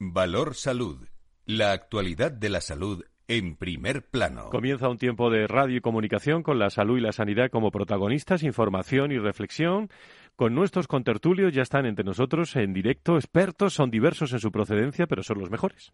Valor Salud. La actualidad de la salud en primer plano. Comienza un tiempo de radio y comunicación con la salud y la sanidad como protagonistas, información y reflexión. Con nuestros contertulios ya están entre nosotros en directo expertos, son diversos en su procedencia, pero son los mejores.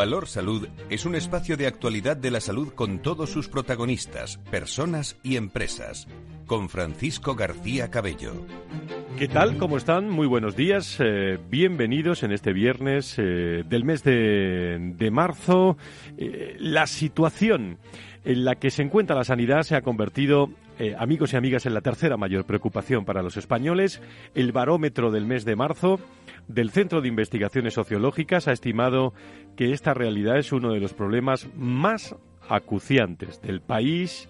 Valor Salud es un espacio de actualidad de la salud con todos sus protagonistas, personas y empresas. Con Francisco García Cabello. ¿Qué tal? ¿Cómo están? Muy buenos días. Eh, bienvenidos en este viernes eh, del mes de, marzo. Eh, la situación en la que se encuentra la sanidad se ha convertido, amigos y amigas, en la tercera mayor preocupación para los españoles. El barómetro del mes de marzo del Centro de Investigaciones Sociológicas ha estimado que esta realidad es uno de los problemas más acuciantes del país.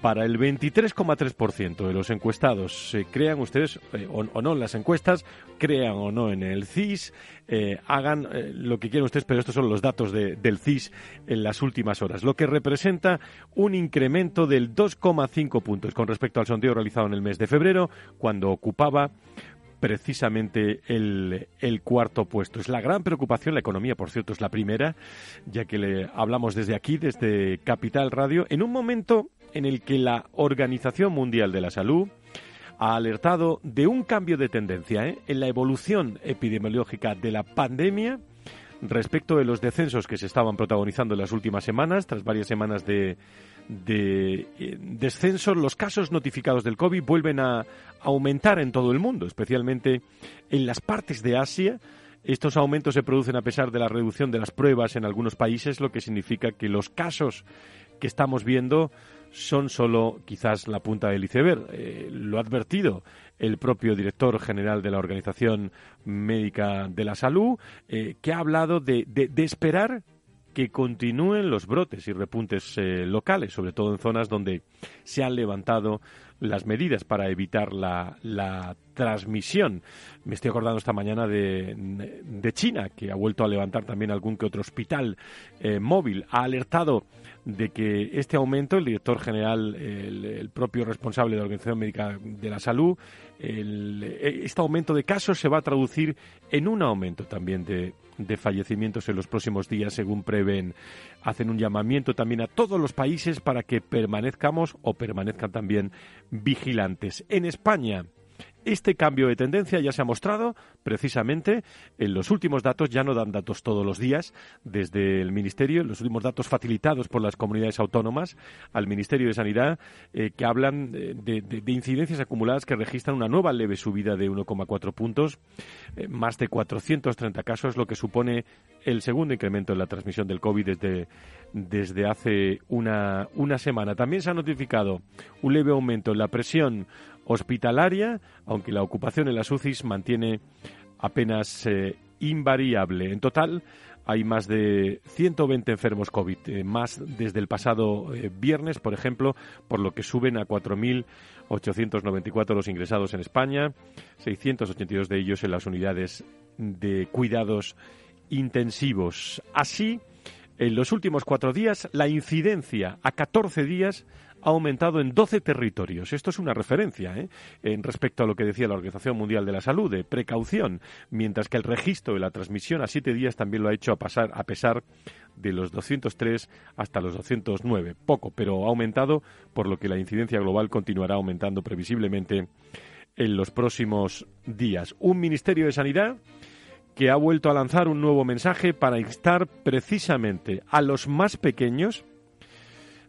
Para el 23,3% de los encuestados, crean ustedes eh, o, no en las encuestas, crean o no en el CIS, eh, hagan eh, lo que quieran ustedes, pero estos son los datos del CIS en las últimas horas, lo que representa un incremento del 2,5 puntos con respecto al sondeo realizado en el mes de febrero, cuando ocupaba precisamente el, cuarto puesto. Es la gran preocupación, la economía, por cierto, es la primera, ya que le hablamos desde aquí, desde Capital Radio, en un momento en el que la Organización Mundial de la Salud ha alertado de un cambio de tendencia ¿eh? en la evolución epidemiológica de la pandemia respecto de los descensos que se estaban protagonizando en las últimas semanas, tras varias semanas de, de eh, descenso, los casos notificados del COVID vuelven a aumentar en todo el mundo, especialmente en las partes de Asia. Estos aumentos se producen a pesar de la reducción de las pruebas en algunos países, lo que significa que los casos que estamos viendo son solo quizás la punta del iceberg. Eh, lo ha advertido el propio director general de la Organización Médica de la Salud, eh, que ha hablado de, de esperar que continúen los brotes y repuntes eh, locales, sobre todo en zonas donde se han levantado las medidas para evitar la, la transmisión. Me estoy acordando esta mañana de, de, China, que ha vuelto a levantar también algún que otro hospital eh, móvil. Ha alertado de que este aumento, el director general, el, propio responsable de la Organización Médica de la Salud, este aumento de casos se va a traducir en un aumento también de, de fallecimientos en los próximos días, según prevén. Hacen un llamamiento también a todos los países para que permanezcamos o permanezcan también vigilantes. En España, este cambio de tendencia ya se ha mostrado precisamente en los últimos datos, ya no dan datos todos los días desde el Ministerio, los últimos datos facilitados por las comunidades autónomas al Ministerio de Sanidad, eh, que hablan de, incidencias acumuladas que registran una nueva leve subida de 1,4 puntos, eh, más de 430 casos, lo que supone el segundo incremento en la transmisión del COVID desde, desde hace una, una semana. También se ha notificado un leve aumento en la presión hospitalaria, aunque la ocupación en las UCIs mantiene apenas eh, invariable. En total, hay más de 120 enfermos COVID, eh, más desde el pasado eh, viernes, por ejemplo, por lo que suben a 4.894 los ingresados en España, 682 de ellos en las unidades de cuidados intensivos. Así, en los últimos cuatro días, la incidencia a 14 días ha aumentado en 12 territorios. Esto es una referencia ¿eh? en respecto a lo que decía la Organización Mundial de la Salud, de precaución, mientras que el registro de la transmisión a siete días también lo ha hecho a, pasar, a pesar de los 203 hasta los 209. Poco, pero ha aumentado, por lo que la incidencia global continuará aumentando previsiblemente en los próximos días. Un Ministerio de Sanidad que ha vuelto a lanzar un nuevo mensaje para instar precisamente a los más pequeños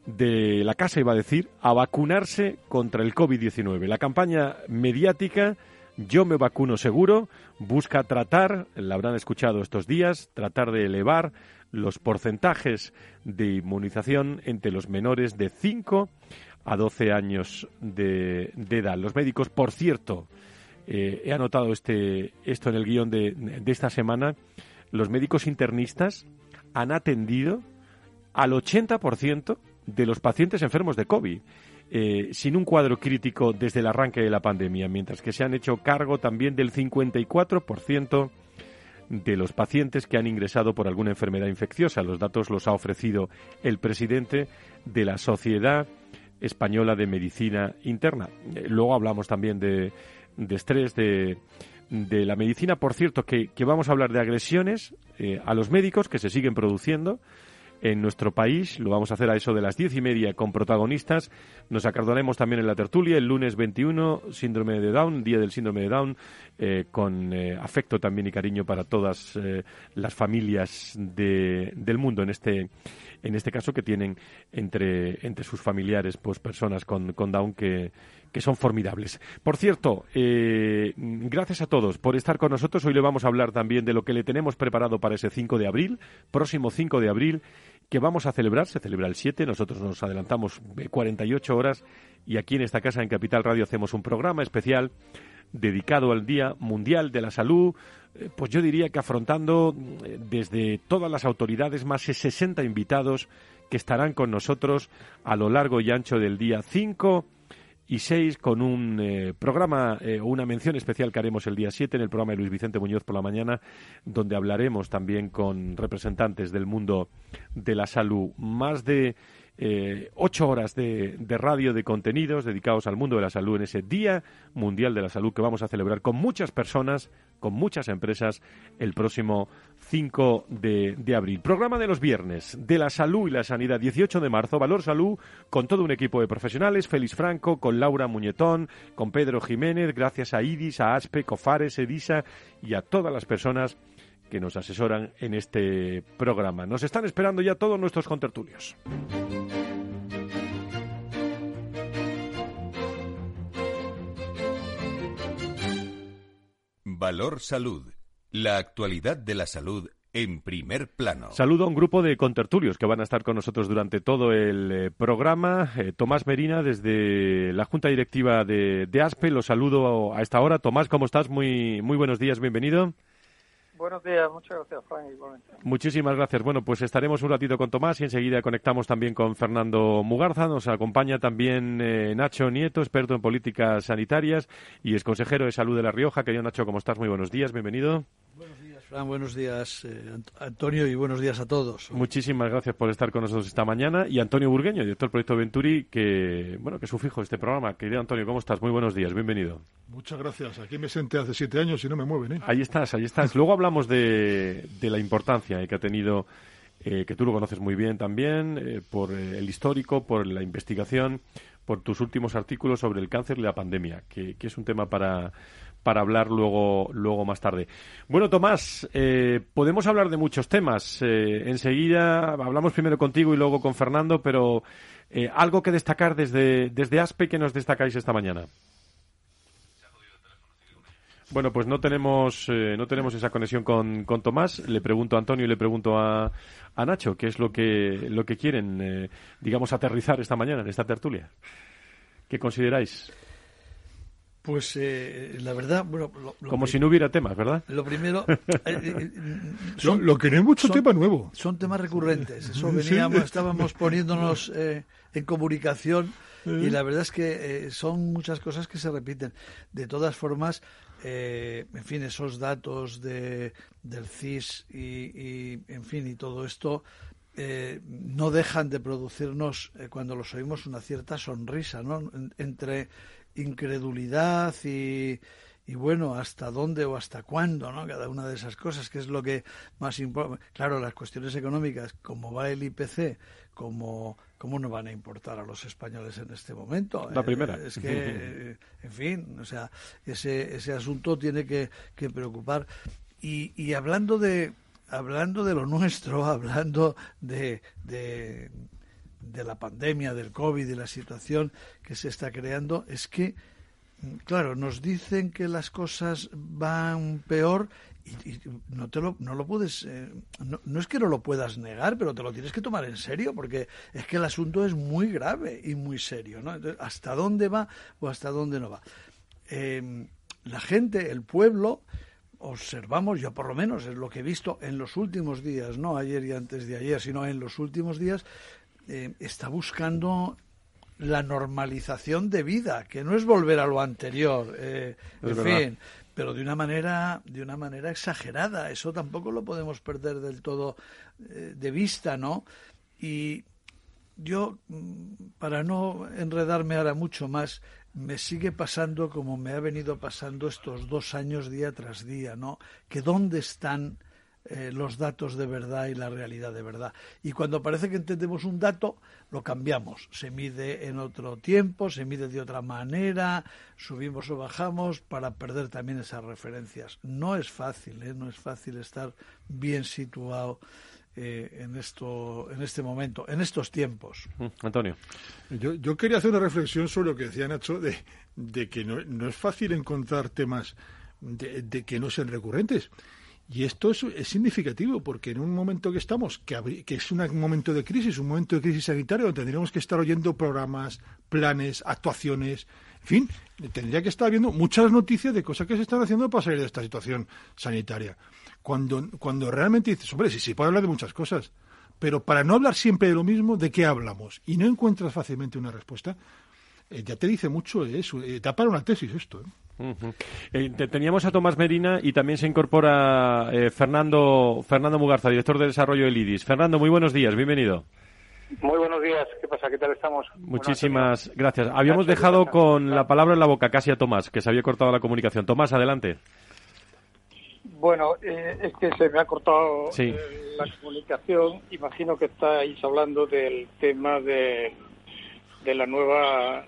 de la casa, iba a decir, a vacunarse contra el COVID-19. La campaña mediática Yo me vacuno seguro busca tratar, la habrán escuchado estos días, tratar de elevar los porcentajes de inmunización entre los menores de 5 a 12 años de, edad. Los médicos, por cierto, eh, he anotado este, esto en el guion de, de esta semana, los médicos internistas han atendido al 80% de los pacientes enfermos de COVID. Eh, sin un cuadro crítico desde el arranque de la pandemia, mientras que se han hecho cargo también del 54% de los pacientes que han ingresado por alguna enfermedad infecciosa. Los datos los ha ofrecido el presidente de la Sociedad Española de Medicina Interna. Eh, luego hablamos también de, estrés, de, la medicina. Por cierto, que, vamos a hablar de agresiones eh, a los médicos que se siguen produciendo en nuestro país. Lo vamos a hacer a eso de las diez y media con protagonistas. Nos acordaremos también en la tertulia el lunes 21, síndrome de Down, día del síndrome de Down, eh, con eh, afecto también y cariño para todas eh, las familias del mundo en este en este caso que tienen entre, entre sus familiares pues personas con, con Down que, que son formidables. Por cierto, gracias a todos por estar con nosotros. Hoy le vamos a hablar también de lo que le tenemos preparado para ese 5 de abril, próximo 5 de abril, que vamos a celebrar, se celebra el 7, nosotros nos adelantamos 48 horas y aquí en esta casa en Capital Radio hacemos un programa especial dedicado al Día Mundial de la Salud, eh, pues yo diría que afrontando eh, desde todas las autoridades más de 60 invitados que estarán con nosotros a lo largo y ancho del día. 5 y 6 con un eh, programa o eh, una mención especial que haremos el día 7 en el programa de Luis Vicente Muñoz por la mañana, donde hablaremos también con representantes del mundo de la salud. Más de eh, ocho horas de, radio de contenidos dedicados al mundo de la salud en ese Día Mundial de la Salud que vamos a celebrar con muchas personas, con muchas empresas, el próximo 5 de, de, abril. Programa de los viernes de la salud y la sanidad, 18 de marzo, Valor Salud, con todo un equipo de profesionales, Félix Franco, con Laura Muñetón, con Pedro Jiménez, gracias a IDIS, a ASPE, COFARES, EDISA y a todas las personas que nos asesoran en este programa. Nos están esperando ya todos nuestros contertulios. Valor Salud. La actualidad de la salud en primer plano. Saludo a un grupo de contertulios que van a estar con nosotros durante todo el eh, programa. Eh, Tomás Merina, desde la Junta Directiva de, de, ASPE, lo saludo a esta hora. Tomás, ¿cómo estás? Muy, muy buenos días, bienvenido. Buenos días, muchas gracias, Frank. Muchísimas gracias. Bueno, pues estaremos un ratito con Tomás y enseguida conectamos también con Fernando Mugarza. Nos acompaña también eh, Nacho Nieto, experto en políticas sanitarias y es consejero de salud de La Rioja. Querido Nacho, ¿cómo estás? Muy buenos días, bienvenido. Buenos días. Buenos días, eh, Antonio, y buenos días a todos. Muchísimas gracias por estar con nosotros esta mañana. Y Antonio Burgueño, director del proyecto Venturi, que, bueno, que es su fijo de este programa. Querido Antonio, ¿cómo estás? Muy buenos días, bienvenido. Muchas gracias. Aquí me senté hace siete años y no me mueven, ¿eh? Ahí estás, ahí estás. Luego hablamos de, de la importancia eh, que ha tenido, eh, que tú lo conoces muy bien también, por el histórico, por la investigación, por tus últimos artículos sobre el cáncer y la pandemia, que, que es un tema para para hablar luego, luego más tarde. Bueno, Tomás, eh, podemos hablar de muchos temas. Eh, enseguida hablamos primero contigo y luego con Fernando, pero eh, algo que destacar desde, desde ASPE que nos destacáis esta mañana. Bueno, pues no tenemos, no tenemos esa conexión con, con, Tomás. Le pregunto a Antonio y le pregunto a, a Nacho qué es lo que, lo que quieren, digamos, aterrizar esta mañana en esta tertulia. ¿Qué consideráis? Pues eh, la verdad, bueno, como si no hubiera temas, ¿verdad? Lo primero, eh, eh, lo, que no hay mucho tema nuevo. Son temas recurrentes. Eso veníamos, estábamos poniéndonos en comunicación y la verdad es que son muchas cosas que se repiten. De todas formas, en fin, esos datos de, del CIS y, en fin, y todo esto no dejan de producirnos, cuando los oímos, una cierta sonrisa, ¿no? entre incredulidad y, y bueno, hasta dónde o hasta cuándo, ¿no? Cada una de esas cosas, que es lo que más importa. Claro, las cuestiones económicas, como va el IPC, como cómo no van a importar a los españoles en este momento. La primera. es que, en fin, o sea, ese, ese asunto tiene que, que preocupar. Y, y hablando de hablando de lo nuestro, hablando de, de, de la pandemia, del COVID y la situación que se está creando, es que, claro, nos dicen que las cosas van peor y, no te lo no lo puedes eh, no, es que no lo puedas negar pero te lo tienes que tomar en serio porque es que el asunto es muy grave y muy serio ¿no? hasta dónde va o hasta dónde no va em, la gente el pueblo observamos yo por lo menos es lo que he visto en los últimos días no ayer y antes de ayer sino en los últimos días eh, está buscando la normalización de vida, que no es volver a lo anterior. Eh, en fin, pero de una manera de una manera exagerada. Eso tampoco lo podemos perder del todo eh, de vista no y yo mm, para no enredarme ahora mucho más me sigue pasando como me ha venido pasando estos dos años día tras día no que dónde están eh, los datos de verdad y la realidad de verdad. Y cuando parece que entendemos un dato, lo cambiamos. Se mide en otro tiempo, se mide de otra manera, subimos o bajamos para perder también esas referencias. No es fácil, ¿eh? no es fácil estar bien situado. Eh, en esto en este momento en estos tiempos mm, Antonio yo, yo quería hacer una reflexión sobre lo que decía Nacho de, de que no, no, es fácil encontrar temas de, de que no sean recurrentes y esto es, significativo porque en un momento que estamos, que, que, es un momento de crisis, un momento de crisis sanitaria, donde tendríamos que estar oyendo programas, planes, actuaciones, en fin, tendría que estar viendo muchas noticias de cosas que se están haciendo para salir de esta situación sanitaria. Cuando, cuando realmente dices, hombre, sí, sí, puede hablar de muchas cosas, pero para no hablar siempre de lo mismo, ¿de qué hablamos? Y no encuentras fácilmente una respuesta, eh, ya te dice mucho de eso, eh, da para una tesis esto. ¿eh? Eh, teníamos a Tomás Medina y también se incorpora eh, Fernando, Fernando Mugarza, director de desarrollo del IDIS. Fernando, muy buenos días, bienvenido. Muy buenos días, ¿qué pasa? ¿Qué tal estamos? Muchísimas gracias. Habíamos dejado con la palabra en la boca casi a Tomás, que se había cortado la comunicación. Tomás, adelante. Bueno, eh, es que se me ha cortado la comunicación. Imagino que estáis hablando del tema de, de la nueva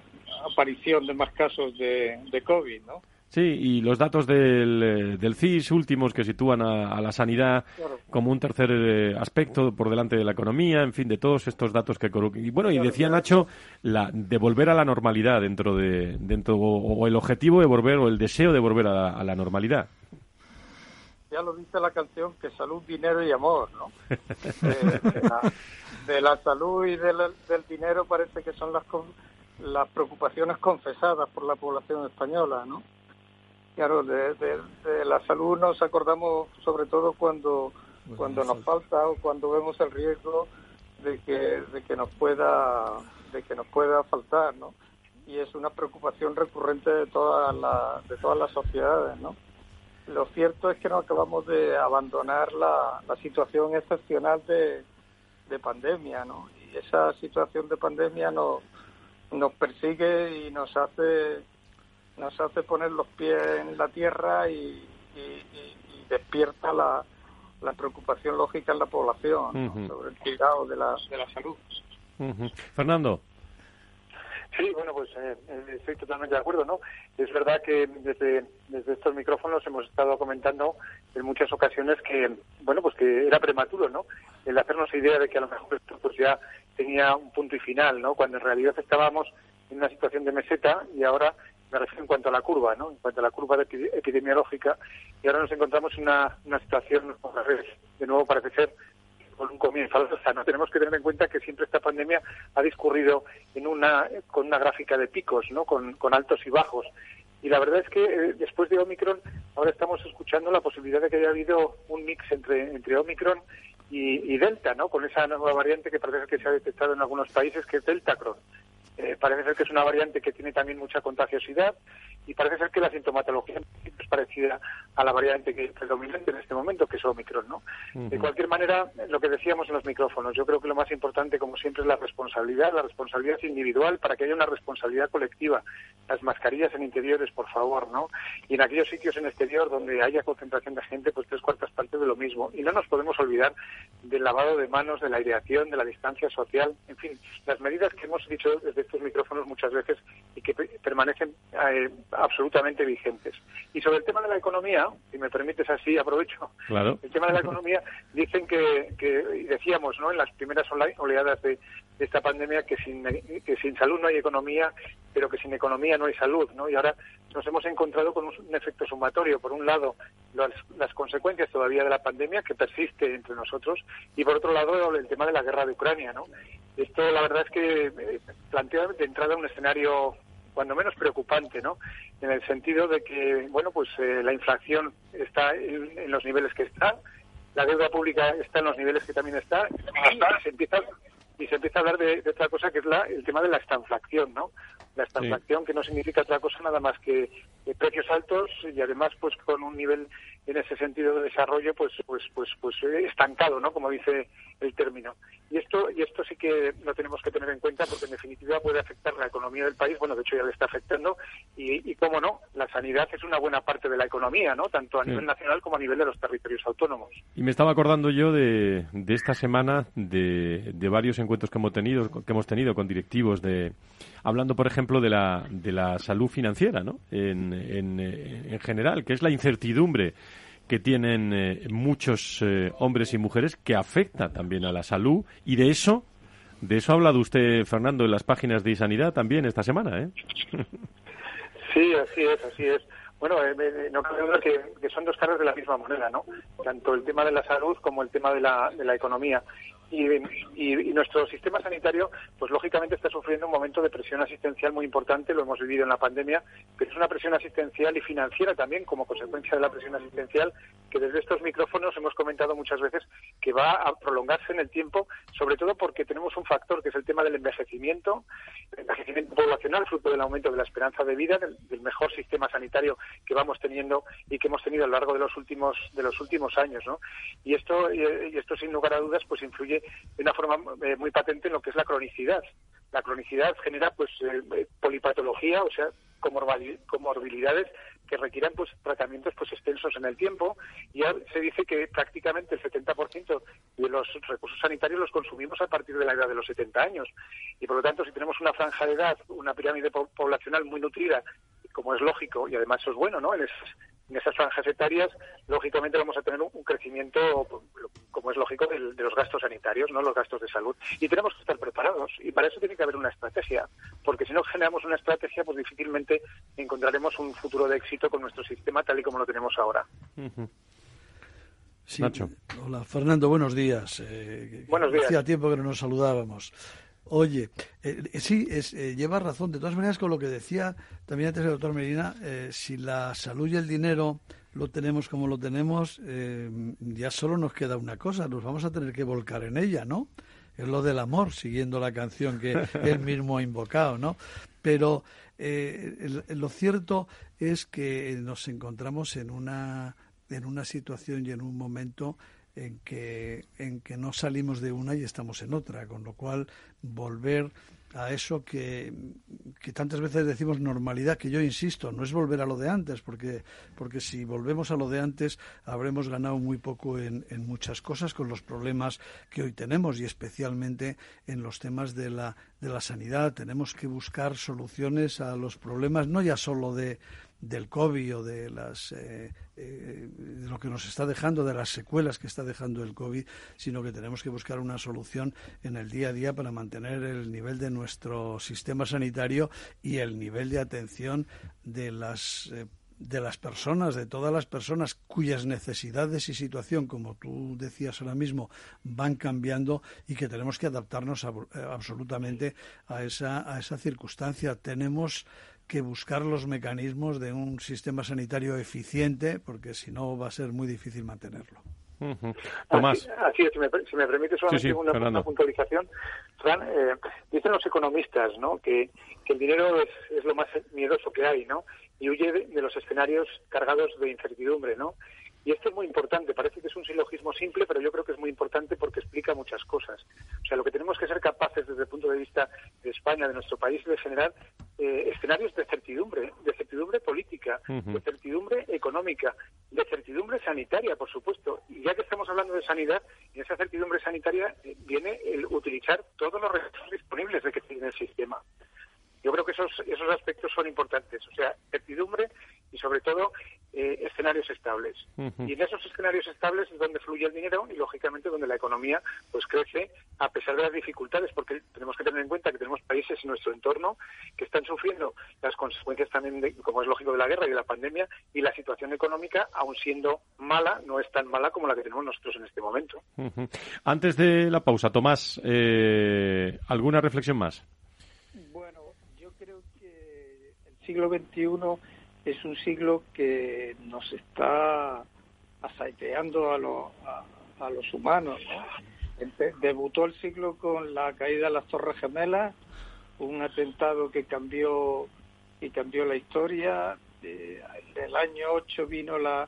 aparición de más casos de, de COVID, ¿no? Sí, y los datos del, eh, del CIS últimos que sitúan a, la sanidad como un tercer eh, aspecto por delante de la economía, en fin, de todos estos datos que... Y bueno, y decía Nacho, la, de volver a la normalidad dentro de... dentro o, el objetivo de volver, o el deseo de volver a la, normalidad. Ya lo dice la canción, que salud, dinero y amor, ¿no? de, la, salud y del dinero parece que son las las preocupaciones confesadas por la población española, ¿no? Claro, de, la salud nos acordamos sobre todo cuando pues cuando nos falta o cuando vemos el riesgo de que de que nos pueda de que nos pueda faltar, ¿no? Y es una preocupación recurrente de todas las de todas las sociedades, ¿no? Lo cierto es que no acabamos de abandonar la, la situación excepcional de, de pandemia, ¿no? Y esa situación de pandemia nos nos persigue y nos hace nos hace poner los pies en la tierra y, despierta la, la, preocupación lógica en la población sobre el cuidado de la, de la salud. Fernando. Sí, bueno, pues eh, eh, estoy totalmente de acuerdo, ¿no? Es verdad que desde, desde estos micrófonos hemos estado comentando en muchas ocasiones que, bueno, pues que era prematuro, ¿no? El hacernos idea de que a lo mejor esto pues ya tenía un punto y final, ¿no? Cuando en realidad estábamos en una situación de meseta y ahora me refiero en cuanto a la curva, ¿no? En cuanto a la curva epidemiológica y ahora nos encontramos en una, una situación, de nuevo parece ser con un comienzo O sea, tenemos que tener en cuenta que siempre esta pandemia ha discurrido en una, con una gráfica de picos, ¿no? Con, con altos y bajos. Y la verdad es que eh, después de Omicron, ahora estamos escuchando la posibilidad de que haya habido un mix entre, entre Omicron y, Delta, ¿no? Con esa nueva variante que parece que se ha detectado en algunos países, que es Deltacron. Eh, parece ser que es una variante que tiene también mucha contagiosidad y parece ser que la sintomatología es parecida a la variante que es predominante en este momento, que es Omicron, ¿no? De cualquier manera, lo que decíamos en los micrófonos, yo creo que lo más importante, como siempre, es la responsabilidad, la responsabilidad individual para que haya una responsabilidad colectiva. Las mascarillas en interiores, por favor, ¿no? Y en aquellos sitios en exterior donde haya concentración de gente, pues tres cuartas partes de lo mismo. Y no nos podemos olvidar del lavado de manos, de la aireación, de la distancia social, en fin, las medidas que hemos dicho desde estos micrófonos muchas veces y que permanecen eh, absolutamente vigentes. Y sobre el tema de la economía, si me permites así, aprovecho. El tema de la economía, dicen que, que decíamos ¿no? en las primeras oleadas de, esta pandemia que sin, que sin salud no hay economía, pero que sin economía no hay salud. ¿no? Y ahora nos hemos encontrado con un, efecto sumatorio. Por un lado, las, las, consecuencias todavía de la pandemia que persiste entre nosotros y por otro lado, el tema de la guerra de Ucrania. ¿no? Esto, la verdad es que eh, plantea de entrada un escenario cuando menos preocupante, ¿no? En el sentido de que, bueno, pues eh, la inflación está en, los niveles que está, la deuda pública está en los niveles que también está, y se empieza y se empieza a hablar de, otra cosa que es la, el tema de la estanflación, ¿no? la estagflación, que no significa otra cosa nada más que precios altos y además pues con un nivel en ese sentido de desarrollo pues pues pues pues eh, estancado no como dice el término. Y esto y esto sí que lo tenemos que tener en cuenta porque en definitiva puede afectar la economía del país. Bueno de hecho ya le está afectando. Y, y cómo no la sanidad es una buena parte de la economía no tanto a nivel nacional como a nivel de los territorios autónomos. Y me estaba acordando yo de, de esta semana de, de varios encuentros que hemos tenido que hemos tenido con directivos de hablando por ejemplo de la de la salud financiera no en, en, en general que es la incertidumbre que tienen eh, muchos eh, hombres y mujeres que afecta también a la salud y de eso de eso ha hablado usted Fernando en las páginas de Sanidad también esta semana ¿eh? sí así es así es bueno, no cabe duda que, que, son dos caras de la misma moneda, ¿no? Tanto el tema de la salud como el tema de la, de la economía. Y, nuestro sistema sanitario, pues lógicamente está sufriendo un momento de presión asistencial muy importante, lo hemos vivido en la pandemia, pero es una presión asistencial y financiera también como consecuencia de la presión asistencial que desde estos micrófonos hemos comentado muchas veces que va a prolongarse en el tiempo, sobre todo porque tenemos un factor que es el tema del envejecimiento, el envejecimiento poblacional, fruto del aumento de la esperanza de vida, del, mejor sistema sanitario que vamos teniendo y que hemos tenido a lo largo de los últimos de los últimos años, ¿no? Y esto y esto sin lugar a dudas pues influye de una forma eh, muy patente en lo que es la cronicidad. La cronicidad genera pues eh, polipatología, o sea, comorbilidades que requieran pues tratamientos pues extensos en el tiempo y ya se dice que prácticamente el 70% de los recursos sanitarios los consumimos a partir de la edad de los 70 años y por lo tanto si tenemos una franja de edad, una pirámide poblacional muy nutrida como es lógico y además eso es bueno, ¿no? En en esas franjas etarias, lógicamente vamos a tener un, crecimiento, como es lógico, de, los gastos sanitarios, no los gastos de salud. Y tenemos que estar preparados. Y para eso tiene que haber una estrategia. Porque si no generamos una estrategia, pues difícilmente encontraremos un futuro de éxito con nuestro sistema tal y como lo tenemos ahora. Hola, Fernando, buenos días. Eh, buenos días. Hacía tiempo que no nos saludábamos. Oye, eh, eh, sí, es, eh, lleva razón. De todas maneras, con lo que decía también antes el doctor Medina, si la salud y el dinero lo tenemos como lo tenemos, ya solo nos queda una cosa, nos vamos a tener que volcar en ella, ¿no? Es lo del amor, siguiendo la canción que él mismo ha invocado, ¿no? Pero lo cierto es que nos encontramos en una, en una situación y en un momento en que, en que no salimos de una y estamos en otra, con lo cual volver a eso que, que, tantas veces decimos normalidad, que yo insisto, no es volver a lo de antes, porque, porque si volvemos a lo de antes habremos ganado muy poco en, en muchas cosas con los problemas que hoy tenemos y especialmente en los temas de la, de la sanidad. Tenemos que buscar soluciones a los problemas, no ya solo de, del COVID o de las eh, eh, de lo que nos está dejando, de las secuelas que está dejando el COVID, sino que tenemos que buscar una solución en el día a día para mantener el nivel de nuestro sistema sanitario y el nivel de atención de las eh, de las personas, de todas las personas cuyas necesidades y situación, como tú decías ahora mismo, van cambiando y que tenemos que adaptarnos absolutamente a esa, a esa circunstancia. Tenemos que buscar los mecanismos de un sistema sanitario eficiente, porque si no va a ser muy difícil mantenerlo. Tomás. Así, es, si me, si me permite solamente una, puntualización. Fran, eh, dicen los economistas ¿no? que, que el dinero es, es, lo más miedoso que hay, ¿no? Y huye de, de, los escenarios cargados de incertidumbre, ¿no? Y esto es muy importante, parece que es un silogismo simple, pero yo creo que es muy importante porque explica muchas cosas. O sea, lo que tenemos que ser capaces desde el punto de vista de España, de nuestro país, es de generar eh, escenarios de certidumbre, de certidumbre política, de certidumbre económica, de certidumbre sanitaria, por supuesto. Y ya que estamos hablando de sanidad, en esa certidumbre sanitaria eh, viene el utilizar todos los recursos disponibles de que tiene el sistema. Yo creo que esos, esos aspectos son importantes, o sea, certidumbre y sobre todo eh, escenarios estables. Y en esos escenarios estables es donde fluye el dinero y lógicamente donde la economía pues crece a pesar de las dificultades, porque tenemos que tener en cuenta que tenemos países en nuestro entorno que están sufriendo las consecuencias también, como es lógico, de la guerra y de la pandemia y la situación económica, aun siendo mala, no es tan mala como la que tenemos nosotros en este momento. Antes de la pausa, Tomás, eh, ¿alguna reflexión más? Siglo XXI es un siglo que nos está asaiteando a, a, los humanos. Debutó el siglo con la caída de las Torres Gemelas, un atentado que cambió y cambió la historia. Eh, en el año 8 vino la,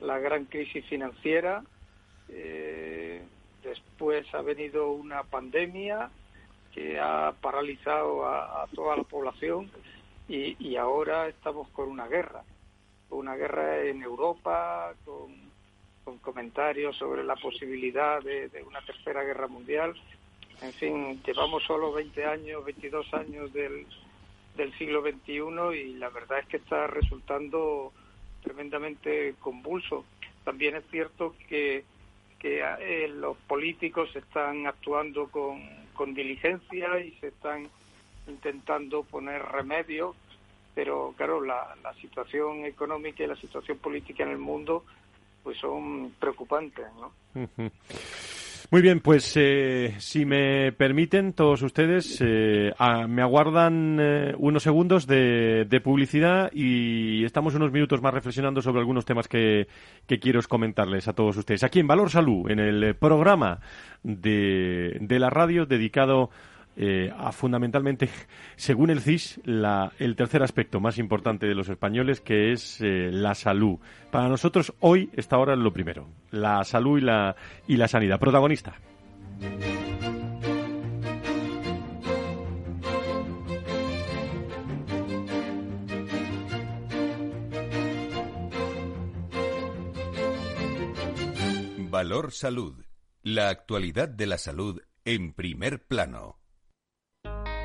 la gran crisis financiera. Eh, después ha venido una pandemia que ha paralizado a, toda la población y, ahora estamos con una guerra, una guerra en Europa, con, comentarios sobre la posibilidad de, una tercera guerra mundial. En fin, llevamos solo 20 años, 22 años del, del siglo XXI y la verdad es que está resultando tremendamente convulso. También es cierto que, que eh, los políticos están actuando con, con diligencia y se están intentando poner remedio, pero claro, la, la situación económica y la situación política en el mundo pues son preocupantes, ¿no? Muy bien, pues eh, si me permiten todos ustedes, eh, me aguardan eh, unos segundos de, publicidad y estamos unos minutos más reflexionando sobre algunos temas que, que quiero comentarles a todos ustedes. Aquí en Valor Salud, en el programa de, de la radio dedicado eh, fundamentalmente, según el CIS, el tercer aspecto más importante de los españoles, que es eh, la salud. Para nosotros hoy está ahora lo primero, la salud y la, y la sanidad. Protagonista. Valor Salud. La actualidad de la salud en primer plano.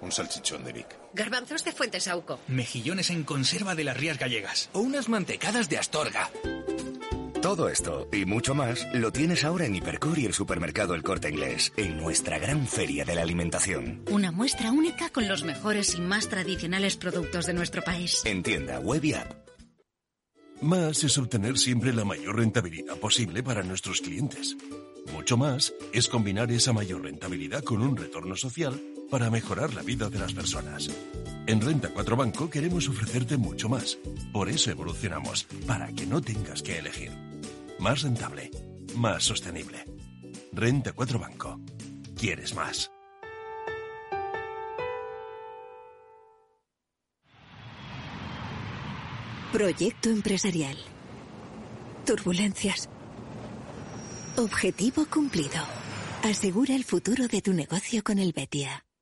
un salchichón de Vic. Garbanzos de Fuentesauco. Mejillones en conserva de las Rías Gallegas. O unas mantecadas de Astorga. Todo esto y mucho más lo tienes ahora en Hipercor y el supermercado El Corte Inglés, en nuestra gran feria de la alimentación. Una muestra única con los mejores y más tradicionales productos de nuestro país. En tienda, web y app. Más es obtener siempre la mayor rentabilidad posible para nuestros clientes. Mucho más es combinar esa mayor rentabilidad con un retorno social para mejorar la vida de las personas. En Renta 4 Banco queremos ofrecerte mucho más. Por eso evolucionamos, para que no tengas que elegir. Más rentable, más sostenible. Renta 4 Banco. ¿Quieres más? Proyecto empresarial. Turbulencias. Objetivo cumplido. Asegura el futuro de tu negocio con el Betia.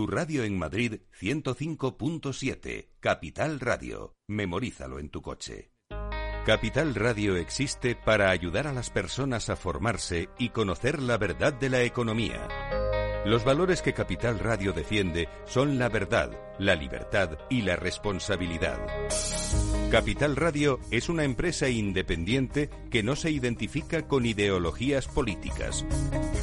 Tu radio en Madrid 105.7, Capital Radio. Memorízalo en tu coche. Capital Radio existe para ayudar a las personas a formarse y conocer la verdad de la economía. Los valores que Capital Radio defiende son la verdad, la libertad y la responsabilidad. Capital Radio es una empresa independiente que no se identifica con ideologías políticas.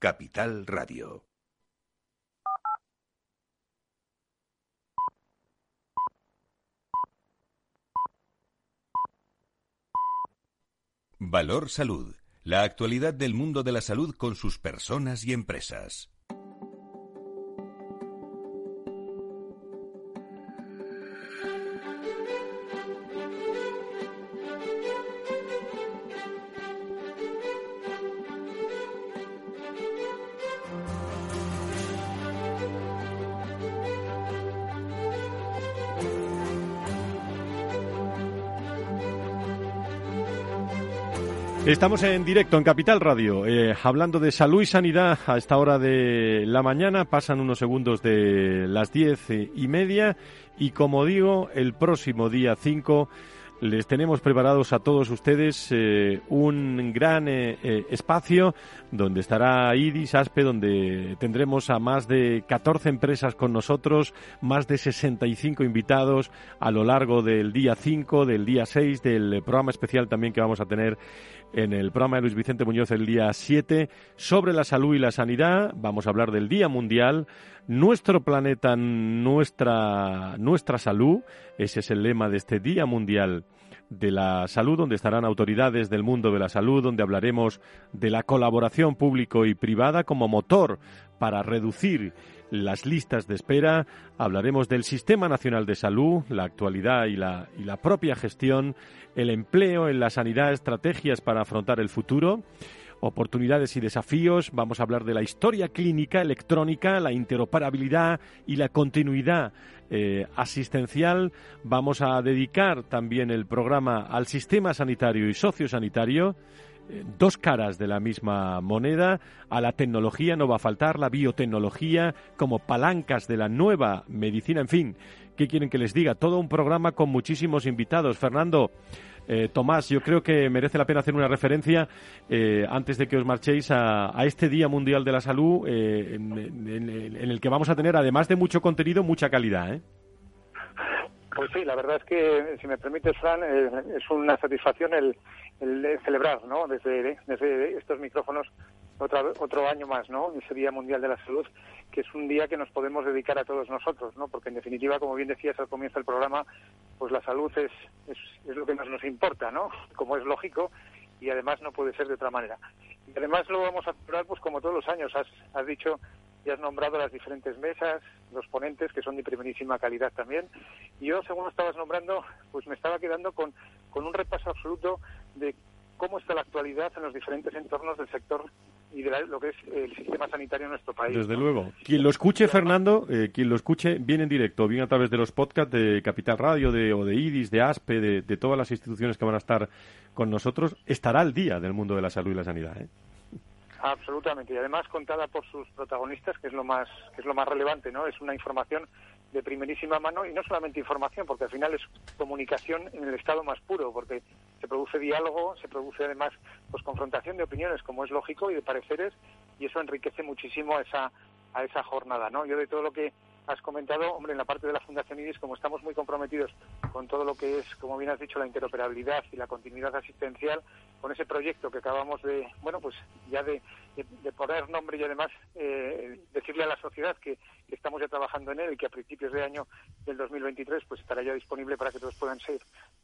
Capital Radio. Valor Salud. La actualidad del mundo de la salud con sus personas y empresas. Estamos en directo en Capital Radio, eh, hablando de salud y sanidad a esta hora de la mañana. Pasan unos segundos de las diez y media y, como digo, el próximo día 5 les tenemos preparados a todos ustedes eh, un gran eh, eh, espacio donde estará IDIS, ASPE, donde tendremos a más de 14 empresas con nosotros, más de 65 invitados a lo largo del día 5, del día 6, del programa especial también que vamos a tener en el programa de Luis Vicente Muñoz el día 7 sobre la salud y la sanidad. Vamos a hablar del Día Mundial, nuestro planeta, nuestra, nuestra salud. Ese es el lema de este Día Mundial de la Salud, donde estarán autoridades del mundo de la salud, donde hablaremos de la colaboración público y privada como motor para reducir las listas de espera, hablaremos del Sistema Nacional de Salud, la actualidad y la, y la propia gestión, el empleo en la sanidad, estrategias para afrontar el futuro oportunidades y desafíos. Vamos a hablar de la historia clínica electrónica, la interoperabilidad y la continuidad eh, asistencial. Vamos a dedicar también el programa al sistema sanitario y sociosanitario dos caras de la misma moneda. A la tecnología no va a faltar, la biotecnología como palancas de la nueva medicina. En fin, ¿qué quieren que les diga? Todo un programa con muchísimos invitados. Fernando, eh, Tomás, yo creo que merece la pena hacer una referencia eh, antes de que os marchéis a, este Día Mundial de la Salud eh, en, el que vamos a tener, además de mucho contenido, mucha calidad. Pues sí, la verdad es que, si me permites, Fran, es una satisfacción el, celebrar, ¿no? Desde, estos micrófonos otro año más, ¿no? Ese Día Mundial de la Salud, que es un día que nos podemos dedicar a todos nosotros, ¿no? Porque en definitiva, como bien decías al comienzo del programa, pues la salud es, es, es lo que más nos importa, ¿no? Como es lógico y además no puede ser de otra manera. Y además lo vamos a celebrar, pues como todos los años, has, has dicho y has nombrado las diferentes mesas, los ponentes, que son de primerísima calidad también. Y yo, según lo estabas nombrando, pues me estaba quedando con, con un repaso absoluto de cómo está la actualidad en los diferentes entornos del sector y de lo que es el sistema sanitario en nuestro país. Desde luego. Quien lo escuche, Fernando, eh, quien lo escuche bien en directo, bien a través de los podcasts de Capital Radio, de, o de IDIS, de ASPE, de, todas las instituciones que van a estar con nosotros, estará al día del mundo de la salud y la sanidad. ¿eh? Absolutamente y además contada por sus protagonistas, que es lo más que es lo más relevante, ¿no? Es una información de primerísima mano y no solamente información, porque al final es comunicación en el estado más puro, porque se produce diálogo, se produce además pues confrontación de opiniones, como es lógico, y de pareceres, y eso enriquece muchísimo a esa a esa jornada, ¿no? Yo de todo lo que has comentado, hombre, en la parte de la Fundación IDIS, como estamos muy comprometidos con todo lo que es, como bien has dicho, la interoperabilidad y la continuidad asistencial, con ese proyecto que acabamos de, bueno, pues ya de, poner nombre y además eh, decirle a la sociedad que, estamos ya trabajando en él y que a principios de año del 2023 pues estará ya disponible para que todos puedan ser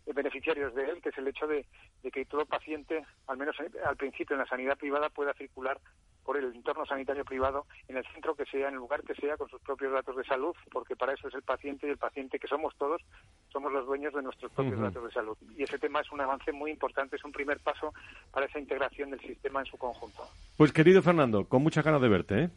beneficiarios de él, que es el hecho de, de que todo paciente, al menos al principio en la sanidad privada, pueda circular por el entorno sanitario privado, en el centro que sea, en el lugar que sea, con sus propios datos de salud, porque para eso es el paciente y el paciente que somos todos, somos los dueños de nuestros propios datos de salud. Y ese tema es un avance muy importante, es un primer paso para esa integración del sistema en su conjunto. Pues querido Fernando, con muchas ganas de verte, ¿eh?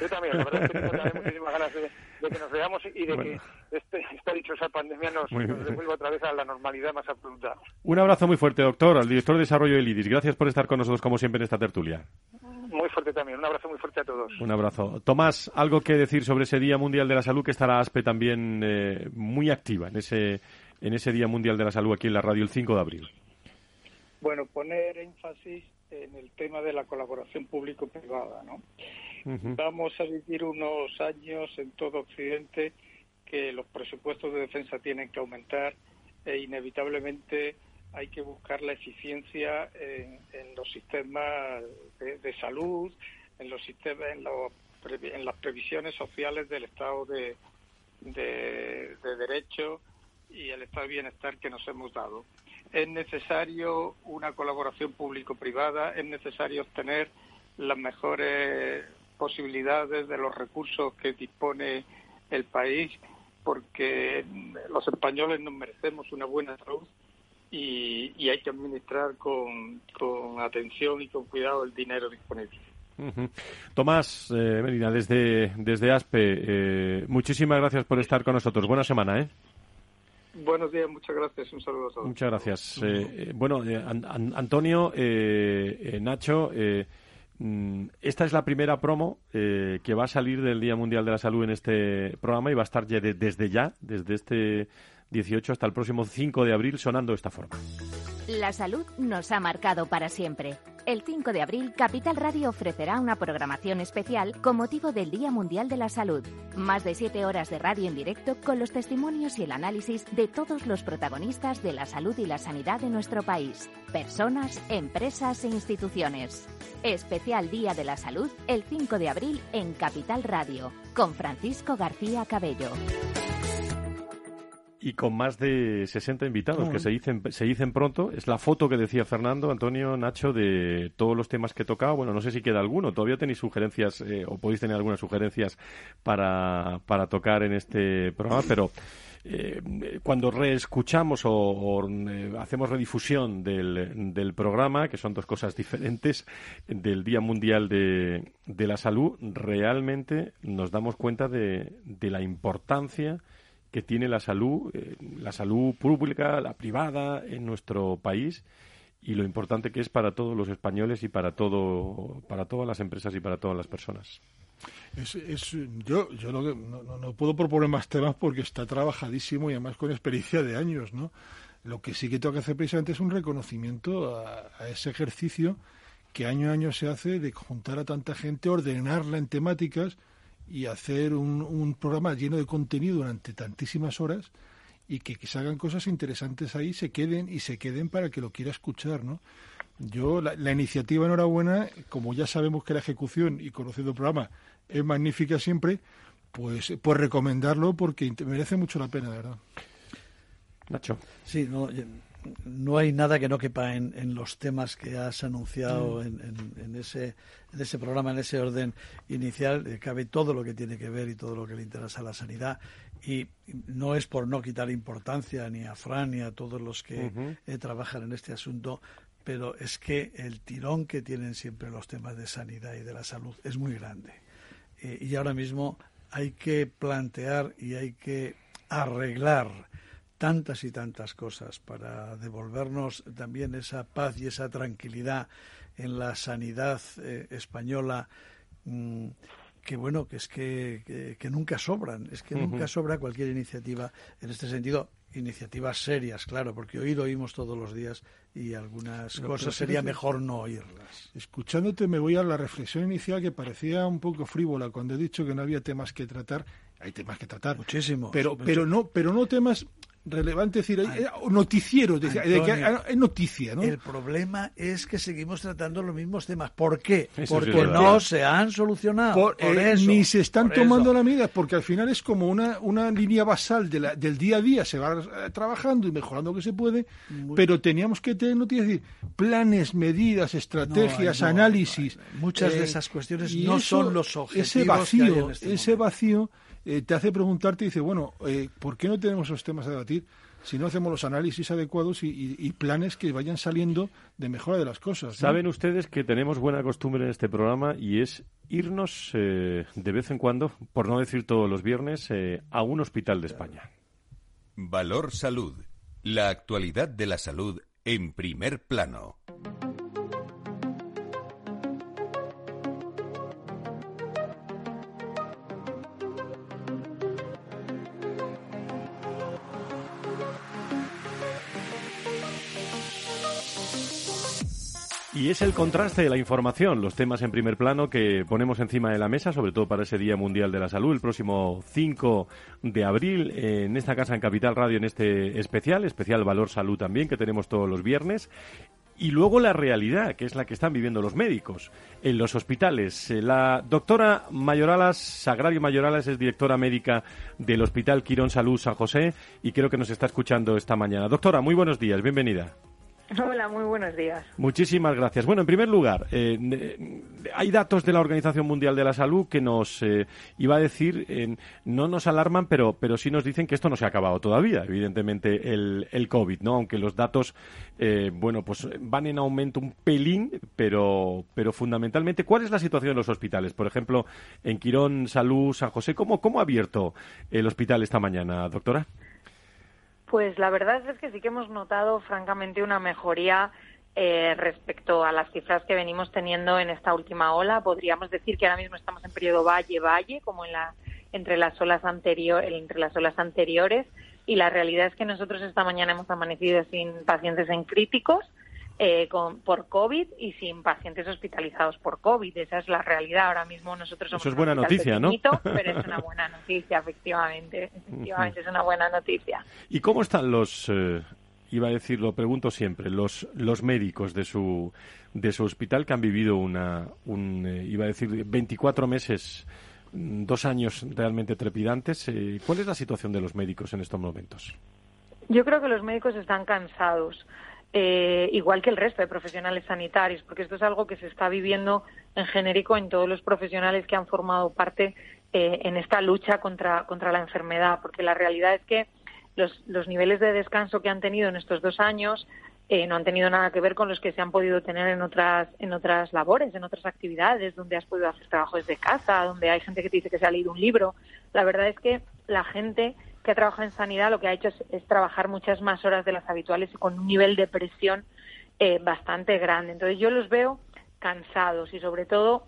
Yo también, la verdad es que tengo muchísimas ganas de, que nos veamos y de que este, esta dichosa pandemia nos, nos, devuelva otra vez a la normalidad más absoluta. Un abrazo muy fuerte, doctor, al director de desarrollo del IDIS. Gracias por estar con nosotros, como siempre, en esta tertulia. Muy fuerte también. Un abrazo muy fuerte a todos. Un abrazo. Tomás, algo que decir sobre ese Día Mundial de la Salud que estará ASPE también eh, muy activa en ese, en ese Día Mundial de la Salud aquí en la radio el 5 de abril. Bueno, poner énfasis en el tema de la colaboración público-privada, ¿no? Vamos a vivir unos años en todo Occidente que los presupuestos de defensa tienen que aumentar e inevitablemente hay que buscar la eficiencia en, los sistemas de, salud, en los sistemas, en, en, las previsiones sociales del Estado de, de, Derecho y el Estado de Bienestar que nos hemos dado. Es necesario una colaboración público-privada, es necesario obtener las mejores posibilidades de los recursos que dispone el país, porque los españoles nos merecemos una buena salud y, hay que administrar con, atención y con cuidado el dinero disponible. Tomás eh, Medina, desde, desde ASPE, eh, muchísimas gracias por estar con nosotros. Buena semana, ¿eh? Buenos días, muchas gracias. Un saludo a todos. Muchas gracias. Eh, bueno, Antonio, Nacho, mm, esta es la primera promo que va a salir del Día Mundial de la Salud en este programa y va a estar desde ya, desde este 18 hasta el próximo 5 de abril sonando de esta forma. La salud nos ha marcado para siempre. El 5 de abril, Capital Radio ofrecerá una programación especial con motivo del Día Mundial de la Salud. Más de siete horas de radio en directo con los testimonios y el análisis de todos los protagonistas de la salud y la sanidad de nuestro país. Personas, empresas e instituciones. Especial Día de la Salud el 5 de abril en Capital Radio con Francisco García Cabello y con más de 60 invitados que se dicen, se dicen pronto. Es la foto que decía Fernando, Antonio, Nacho, de todos los temas que he tocado. Bueno, no sé si queda alguno. Todavía tenéis sugerencias eh, o podéis tener algunas sugerencias para, para tocar en este programa, pero eh, cuando reescuchamos o, eh, hacemos redifusión del, del, programa, que son dos cosas diferentes, del Día Mundial de, de la Salud, realmente nos damos cuenta de, de la importancia que tiene la salud, eh, la salud pública, la privada en nuestro país y lo importante que es para todos los españoles y para todo, para todas las empresas y para todas las personas. Es, yo yo no, puedo proponer más temas porque está trabajadísimo y además con experiencia de años, ¿no? Lo que sí que tengo que hacer precisamente es un reconocimiento a, a ese ejercicio que año a año se hace de juntar a tanta gente, ordenarla en temáticas, y hacer un, un programa lleno de contenido durante tantísimas horas y que, que se hagan cosas interesantes ahí, se queden y se queden para que lo quiera escuchar, ¿no? Yo, la, la, iniciativa, enhorabuena, como ya sabemos que la ejecución y conociendo el programa es magnífica siempre, pues, pues recomendarlo porque merece mucho la pena, de verdad. Nacho. Sí, no, no hay nada que no quepa en, los temas que has anunciado mm. en, ese, en ese programa, en ese orden inicial. Eh, cabe todo lo que tiene que ver y todo lo que le interesa a la sanidad. Y no es por no quitar importancia ni a Fran ni a todos los que eh, trabajan en este asunto, pero es que el tirón que tienen siempre los temas de sanidad y de la salud es muy grande. Eh, y ahora mismo hay que plantear y hay que arreglar tantas y tantas cosas para devolvernos también esa paz y esa tranquilidad en la sanidad eh, española mm, que bueno que es que, que, nunca sobran es que nunca sobra cualquier iniciativa en este sentido iniciativas serias claro porque oír oímos todos los días y algunas cosas sería mejor no oírlas. escuchándote me voy a la reflexión inicial que parecía un poco frívola cuando he dicho que no había temas que tratar hay temas que tratar muchísimo pero pero no pero no temas relevante decir, eh, noticiero, de, que hay noticia, ¿no? El problema es que seguimos tratando los mismos temas. ¿Por qué? porque no se han solucionado. Eh, ni se están tomando las medidas, porque al final es como una, una línea basal de la, del día a día, se va eh, trabajando y mejorando lo que se puede, pero teníamos que tener noticias, decir, planes, medidas, estrategias, análisis. muchas de esas cuestiones no son los objetivos. Ese vacío, este ese vacío eh, te hace preguntarte y dice, bueno, eh, ¿por qué no tenemos esos temas a debatir si no hacemos los análisis adecuados y, planes que vayan saliendo de mejora de las cosas? Saben ustedes que tenemos buena costumbre en este programa y es irnos eh, de vez en cuando, por no decir todos los viernes, a un hospital de España. Valor Salud. La actualidad de la salud en primer plano. Y es el contraste de la información, los temas en primer plano que ponemos encima de la mesa, sobre todo para ese Día Mundial de la Salud, el próximo 5 de abril, en esta casa en Capital Radio, en este especial, especial Valor Salud también, que tenemos todos los viernes. Y luego la realidad, que es la que están viviendo los médicos en los hospitales. Eh, la doctora Mayoralas, Sagrario Mayoralas, es directora médica del Hospital Quirón Salud San José y creo que nos está escuchando esta mañana. Doctora, muy buenos días, bienvenida. Hola, muy buenos días. Muchísimas gracias. Bueno, en primer lugar, eh, hay datos de la Organización Mundial de la Salud que nos eh, iba a decir, no nos alarman, pero, pero sí nos dicen que esto no se ha acabado todavía, evidentemente, el, el COVID, ¿no? Aunque los datos, eh, bueno, pues van en aumento un pelín, pero, pero fundamentalmente, ¿cuál es la situación en los hospitales? Por ejemplo, en Quirón, Salud, San José, ¿cómo, cómo ha abierto el hospital esta mañana, doctora? Pues la verdad es que sí que hemos notado, francamente, una mejoría eh, respecto a las cifras que venimos teniendo en esta última ola. Podríamos decir que ahora mismo estamos en periodo valle-valle, como en la, entre, las olas entre las olas anteriores. Y la realidad es que nosotros esta mañana hemos amanecido sin pacientes en críticos eh, con, por COVID y sin pacientes hospitalizados por COVID. Esa es la realidad. Ahora mismo nosotros somos. Eso es buena noticia, ¿no? Pero es una buena noticia, efectivamente. Efectivamente, es una buena noticia. ¿Y cómo están los.? Eh, iba a decir, lo pregunto siempre, los, los médicos de su, de su hospital que han vivido una, un, eh, iba a decir, 24 meses, dos años realmente trepidantes. Eh, ¿Cuál es la situación de los médicos en estos momentos? Yo creo que los médicos están cansados. Eh, igual que el resto de profesionales sanitarios, porque esto es algo que se está viviendo en genérico en todos los profesionales que han formado parte eh, en esta lucha contra, contra la enfermedad, porque la realidad es que los, los niveles de descanso que han tenido en estos dos años eh, no han tenido nada que ver con los que se han podido tener en otras, en otras labores, en otras actividades, donde has podido hacer trabajo desde casa, donde hay gente que te dice que se ha leído un libro. La verdad es que la gente que trabaja en sanidad lo que ha hecho es, trabajar muchas más horas de las habituales y con un nivel de presión eh, bastante grande. Entonces yo los veo cansados y sobre todo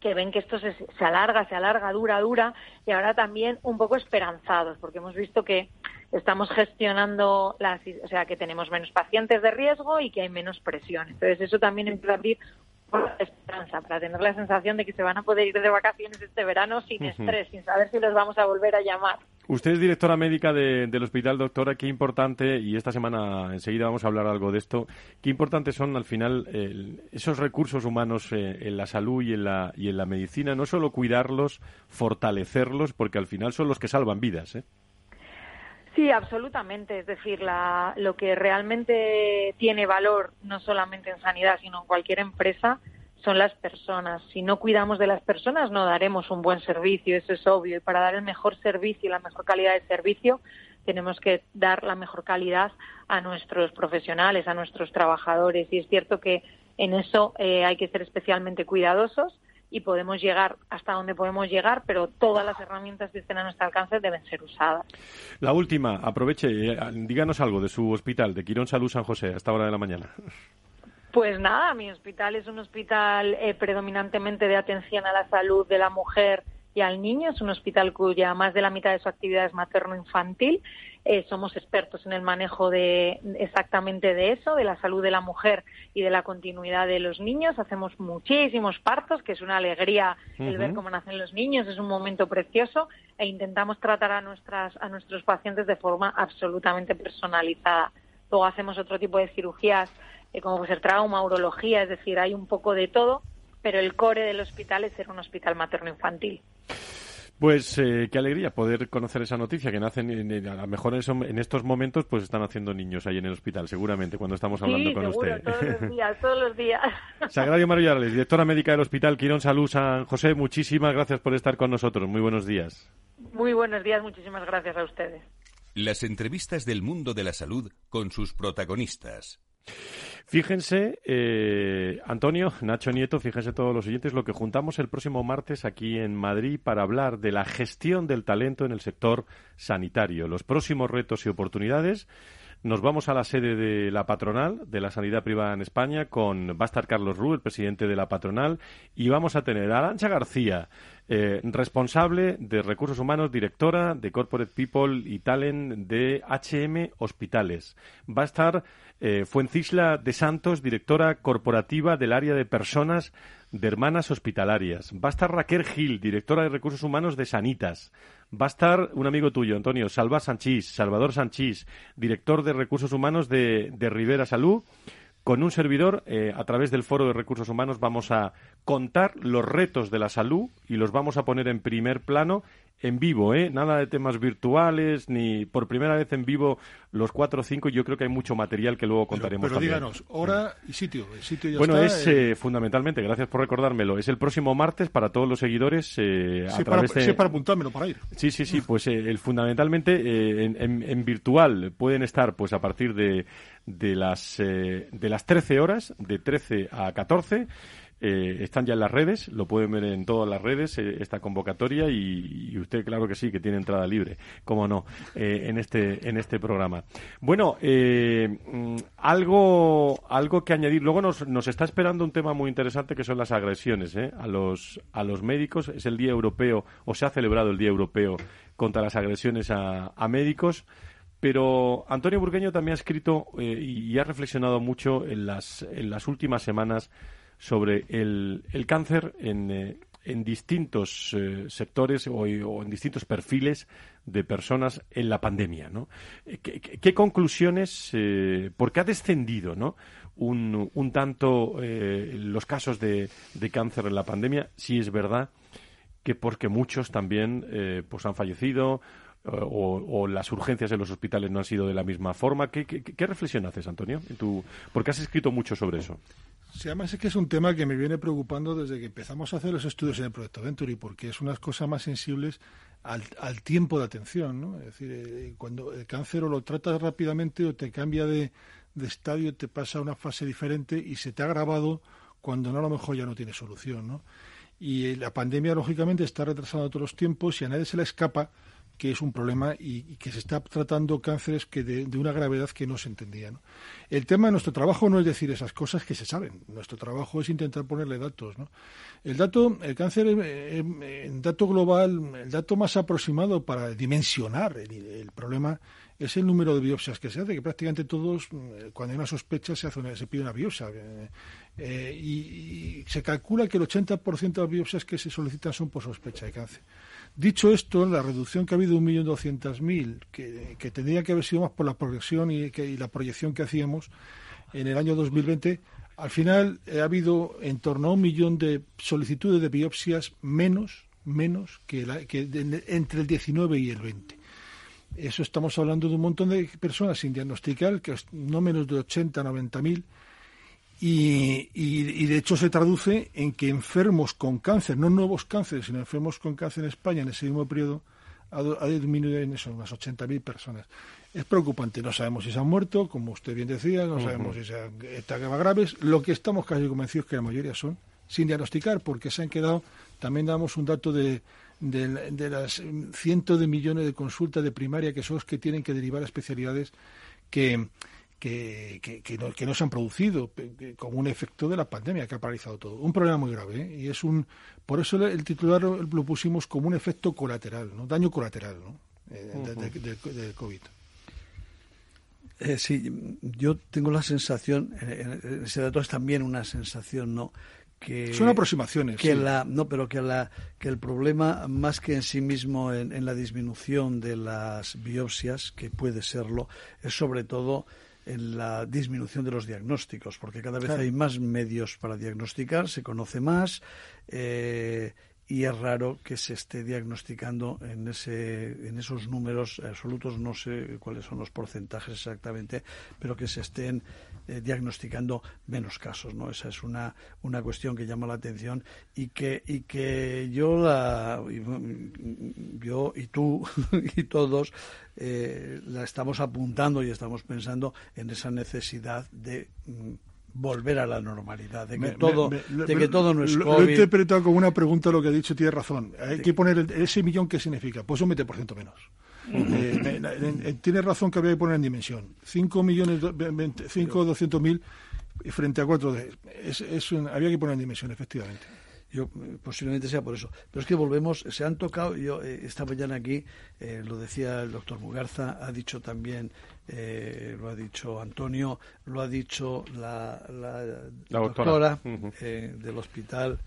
que ven que esto se, se, alarga, se alarga, dura, dura, y ahora también un poco esperanzados, porque hemos visto que estamos gestionando, las, o sea, que tenemos menos pacientes de riesgo y que hay menos presión. Entonces, eso también empieza a abrir esperanza, para tener la sensación de que se van a poder ir de vacaciones este verano sin estrés, sin saber si los vamos a volver a llamar. Usted es directora médica del hospital, doctora. Qué importante, y esta semana enseguida vamos a hablar algo de esto, qué importantes son al final esos recursos humanos eh, en la salud y en la, y en la medicina, no solo cuidarlos, fortalecerlos, porque al final son los que salvan vidas. ¿eh? Sí, absolutamente. Es decir, la, lo que realmente tiene valor, no solamente en sanidad, sino en cualquier empresa, son las personas. Si no cuidamos de las personas, no daremos un buen servicio, eso es obvio. Y para dar el mejor servicio y la mejor calidad de servicio, tenemos que dar la mejor calidad a nuestros profesionales, a nuestros trabajadores. Y es cierto que en eso eh, hay que ser especialmente cuidadosos y podemos llegar hasta donde podemos llegar, pero todas las herramientas que estén a nuestro alcance deben ser usadas. La última, aproveche, eh, díganos algo de su hospital, de Quirón Salud San José, a esta hora de la mañana. Pues nada, mi hospital es un hospital eh, predominantemente de atención a la salud de la mujer y al niño. Es un hospital cuya más de la mitad de su actividad es materno-infantil. Eh, somos expertos en el manejo de exactamente de eso, de la salud de la mujer y de la continuidad de los niños. Hacemos muchísimos partos, que es una alegría el ver cómo nacen los niños, es un momento precioso e intentamos tratar a nuestras a nuestros pacientes de forma absolutamente personalizada. Luego hacemos otro tipo de cirugías eh, como puede ser trauma, urología, es decir, hay un poco de todo pero el core del hospital es ser un hospital materno-infantil. Pues eh, qué alegría poder conocer esa noticia que nacen a lo mejor en, estos momentos pues están haciendo niños ahí en el hospital seguramente cuando estamos hablando con usted. todos los días, todos los días. Sagrario Marillales, directora médica del Hospital Quirón Salud San José, muchísimas gracias por estar con nosotros. Muy buenos días. Muy buenos días, muchísimas gracias a ustedes. Las entrevistas del mundo de la salud con sus protagonistas. Fíjense, eh, Antonio, Nacho Nieto, fíjense todos los oyentes, lo que juntamos el próximo martes aquí en Madrid para hablar de la gestión del talento en el sector sanitario, los próximos retos y oportunidades. Nos vamos a la sede de la patronal de la sanidad privada en España con va a estar Carlos Rú, el presidente de la patronal, y vamos a tener a Arancha García, eh, responsable de recursos humanos, directora de Corporate People y Talent de HM Hospitales. Va a estar eh, Fuencisla de Santos, directora corporativa del área de personas de Hermanas Hospitalarias. Va a estar Raquel Gil, directora de recursos humanos de Sanitas. Va a estar un amigo tuyo, Antonio, Salva Sanchís, Salvador Sanchís, director de recursos humanos de, de Rivera Salud con un servidor, eh, a través del Foro de Recursos Humanos, vamos a contar los retos de la salud y los vamos a poner en primer plano en vivo, ¿eh? Nada de temas virtuales, ni por primera vez en vivo los cuatro o cinco. Yo creo que hay mucho material que luego contaremos pero, pero díganos, hora y sitio. bueno, es eh, fundamentalmente, gracias por recordármelo, es el próximo martes para todos los seguidores. Eh, sí, para, para apuntármelo, para ir. Sí, sí, sí, pues eh, el, fundamentalmente eh, en, en, virtual pueden estar pues a partir de, de, las, de las 13 horas, de 13 a 14 eh, están ya en las redes, lo pueden ver en todas las redes, eh, esta convocatoria, y, usted, claro que sí, que tiene entrada libre, cómo no, eh, en, este, en este programa. Bueno, mm, algo, algo que añadir. Luego nos, nos está esperando un tema muy interesante que son las agresiones a, los, a los médicos. Es el Día Europeo, o se ha celebrado el Día Europeo contra las agresiones a, a médicos. Pero Antonio Burgueño también ha escrito y ha reflexionado mucho en las, en las últimas semanas sobre el, el cáncer en, eh, en distintos eh, sectores o, en distintos perfiles de personas en la pandemia. ¿no? Eh, ¿Qué, conclusiones, por qué ha descendido ¿no? un, un tanto los casos de, de, cáncer en la pandemia? Si es verdad que porque muchos también pues han fallecido o, las urgencias en los hospitales no han sido de la misma forma. ¿Qué, qué, reflexión haces, Antonio? Porque has escrito mucho sobre eso. Sí, además es que es un tema que me viene preocupando desde que empezamos a hacer los estudios en el proyecto Venturi, porque es unas cosas más sensibles al, tiempo de atención, ¿no? Es decir, eh, cuando el cáncer o lo tratas rápidamente o te cambia de, de estadio, te pasa a una fase diferente y se te ha agravado cuando no a lo mejor ya no tiene solución, ¿no? Y la pandemia, lógicamente, está retrasando todos los tiempos y a nadie se le escapa que es un problema y, que se está tratando cánceres que de, una gravedad que no se entendía. El tema de nuestro trabajo no es decir esas cosas que se saben. Nuestro trabajo es intentar ponerle datos. El dato, el cáncer, eh, eh, en dato global, el dato más aproximado para dimensionar el, problema es el número de biopsias que se hace, que prácticamente todos, eh, cuando hay una sospecha, se, hace se pide una biopsia. y, se calcula que el 80% de las biopsias que se solicitan son por sospecha de cáncer. Dicho esto, la reducción que ha habido de 1.200.000, que, que tendría que haber sido más por la progresión y, la proyección que hacíamos en el año 2020, al final eh, ha habido en torno a un millón de solicitudes de biopsias menos, menos que, entre el 19 y el 20. Eso estamos hablando de un montón de personas sin diagnosticar, que no menos de 80, 90 mil, y, de hecho se traduce en que enfermos con cáncer, no nuevos cánceres, sino enfermos con cáncer en España en ese mismo periodo ha, disminuido en eso, unas 80.000 personas. Es preocupante, no sabemos si se han muerto, como usted bien decía, no sabemos si se han estado graves. Lo que estamos casi convencidos es que la mayoría son sin diagnosticar, porque se han quedado, también damos un dato de, de, de las cientos de millones de consultas de primaria que son los que tienen que derivar a especialidades que, que, que, no, que, no, se han producido como un efecto de la pandemia que ha paralizado todo. Un problema muy grave ¿eh? y es un por eso el titular lo pusimos como un efecto colateral, ¿no? daño colateral ¿no? Eh, del COVID. Eh, sí, yo tengo la sensación, ese dato es también una sensación, ¿no? Que, Son aproximaciones. Que la, no, pero que, la, que el problema, más que en sí mismo en, en la disminución de las biopsias, que puede serlo, es sobre todo en la disminución de los diagnósticos, porque cada vez hay más medios para diagnosticar, se conoce más eh, y es raro que se esté diagnosticando en, ese, en esos números absolutos, no sé cuáles son los porcentajes exactamente, pero que se estén eh, diagnosticando menos casos, ¿no? Esa es una, una cuestión que llama la atención y que, y que yo, la, yo y tú y todos eh, la estamos apuntando y estamos pensando en esa necesidad de mm, volver a la normalidad, de que todo, de que todo no es COVID. Lo he interpretado como una pregunta lo que ha dicho, tiene razón. Hay que poner ese millón, ¿qué significa? Pues un 20% menos. Eh, tiene razón que había que poner en dimensión. 5 millones, 5 200 mil frente a 4 es, es había que poner en dimensión, efectivamente. Yo posiblemente sea por eso. Pero es que volvemos, se han tocado, yo esta mañana aquí, lo decía el doctor Mugarza, ha dicho también, lo ha dicho Antonio, lo ha dicho la, doctora, del hospital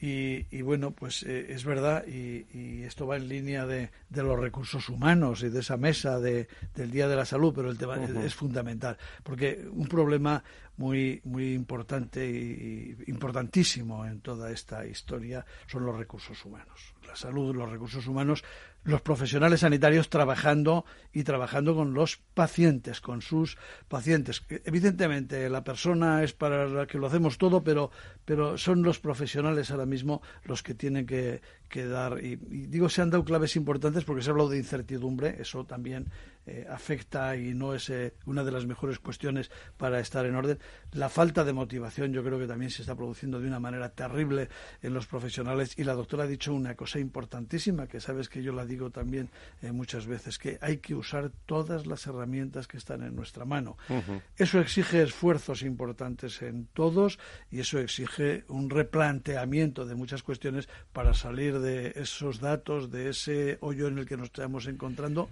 y, bueno, pues eh, es verdad, y, esto va en línea de, los recursos humanos y de esa mesa de, del Día de la Salud, pero el tema es, fundamental, porque un problema muy, muy importante y importantísimo en toda esta historia son los recursos humanos. La salud, los recursos humanos los profesionales sanitarios trabajando y trabajando con los pacientes, con sus pacientes. Evidentemente, la persona es para la que lo hacemos todo, pero, pero son los profesionales ahora mismo los que tienen que, que dar. Y, digo, se han dado claves importantes porque se ha hablado de incertidumbre, eso también eh, afecta y no es eh, una de las mejores cuestiones para estar en orden. La falta de motivación yo creo que también se está produciendo de una manera terrible en los profesionales y la doctora ha dicho una cosa importantísima que sabes que yo la digo también eh, muchas veces, que hay que usar todas las herramientas que están en nuestra mano. Eso exige esfuerzos importantes en todos y eso exige un replanteamiento de muchas cuestiones para salir de esos datos, de ese hoyo en el que nos estamos encontrando